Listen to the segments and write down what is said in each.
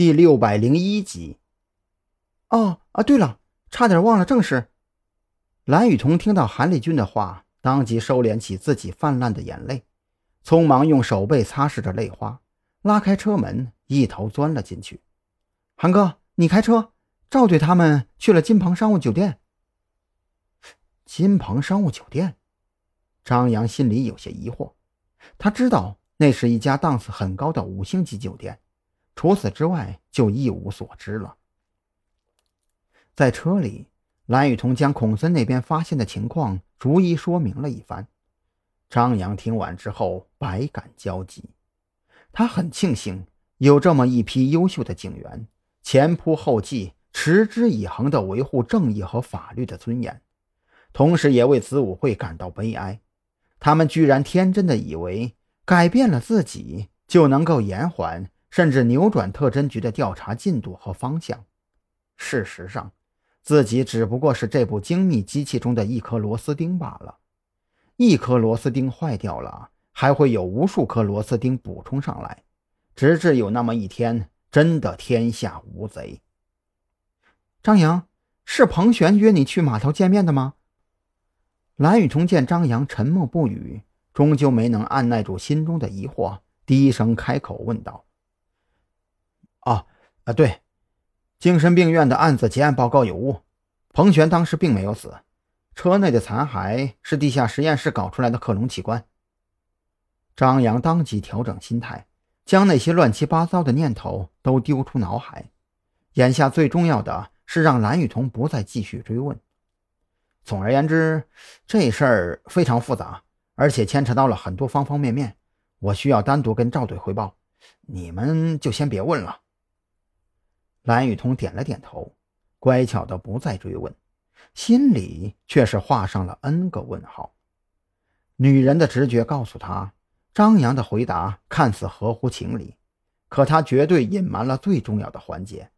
第六百零一集。哦啊，对了，差点忘了正事。蓝雨桐听到韩立军的话，当即收敛起自己泛滥的眼泪，匆忙用手背擦拭着泪花，拉开车门，一头钻了进去。韩哥，你开车，赵队他们去了金鹏商务酒店。金鹏商务酒店，张扬心里有些疑惑，他知道那是一家档次很高的五星级酒店。除此之外，就一无所知了。在车里，蓝雨桐将孔森那边发现的情况逐一说明了一番。张扬听完之后，百感交集。他很庆幸有这么一批优秀的警员，前仆后继、持之以恒地维护正义和法律的尊严，同时也为子午会感到悲哀。他们居然天真的以为改变了自己就能够延缓。甚至扭转特侦局的调查进度和方向。事实上，自己只不过是这部精密机器中的一颗螺丝钉罢了。一颗螺丝钉坏掉了，还会有无数颗螺丝钉补充上来，直至有那么一天，真的天下无贼。张扬，是彭璇约你去码头见面的吗？蓝雨桐见张扬沉默不语，终究没能按耐住心中的疑惑，低声开口问道。啊，对，精神病院的案子结案报告有误，彭璇当时并没有死，车内的残骸是地下实验室搞出来的克隆器官。张扬当即调整心态，将那些乱七八糟的念头都丢出脑海。眼下最重要的是让蓝雨桐不再继续追问。总而言之，这事儿非常复杂，而且牵扯到了很多方方面面，我需要单独跟赵队汇报，你们就先别问了。蓝雨桐点了点头，乖巧的不再追问，心里却是画上了 n 个问号。女人的直觉告诉她，张扬的回答看似合乎情理，可他绝对隐瞒了最重要的环节。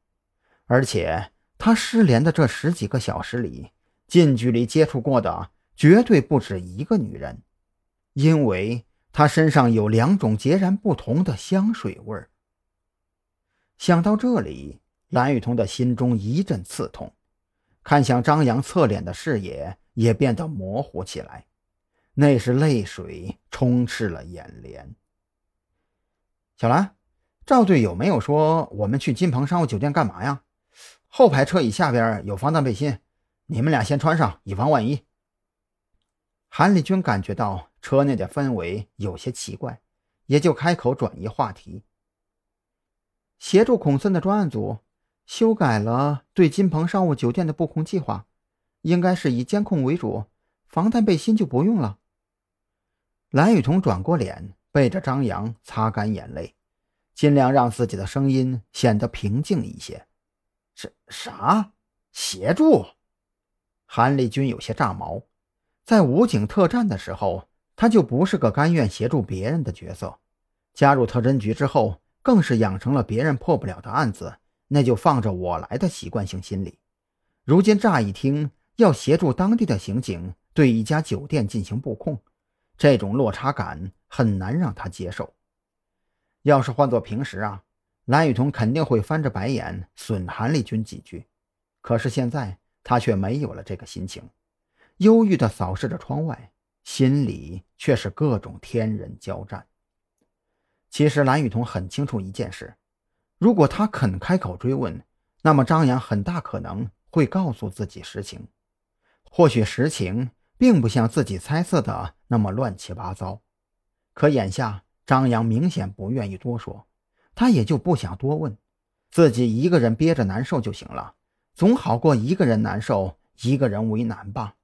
而且，他失联的这十几个小时里，近距离接触过的绝对不止一个女人，因为他身上有两种截然不同的香水味儿。想到这里。蓝雨桐的心中一阵刺痛，看向张扬侧脸的视野也变得模糊起来，那是泪水充斥了眼帘。小兰，赵队有没有说我们去金鹏商务酒店干嘛呀？后排车椅下边有防弹背心，你们俩先穿上，以防万一。韩立军感觉到车内的氛围有些奇怪，也就开口转移话题，协助孔森的专案组。修改了对金鹏商务酒店的布控计划，应该是以监控为主，防弹背心就不用了。蓝雨桐转过脸，背着张扬擦干眼泪，尽量让自己的声音显得平静一些。是啥？协助？韩立军有些炸毛。在武警特战的时候，他就不是个甘愿协助别人的角色。加入特侦局之后，更是养成了别人破不了的案子。那就放着我来的习惯性心理，如今乍一听要协助当地的刑警对一家酒店进行布控，这种落差感很难让他接受。要是换做平时啊，蓝雨桐肯定会翻着白眼损韩立军几句，可是现在他却没有了这个心情，忧郁地扫视着窗外，心里却是各种天人交战。其实蓝雨桐很清楚一件事。如果他肯开口追问，那么张扬很大可能会告诉自己实情。或许实情并不像自己猜测的那么乱七八糟，可眼下张扬明显不愿意多说，他也就不想多问，自己一个人憋着难受就行了，总好过一个人难受，一个人为难吧。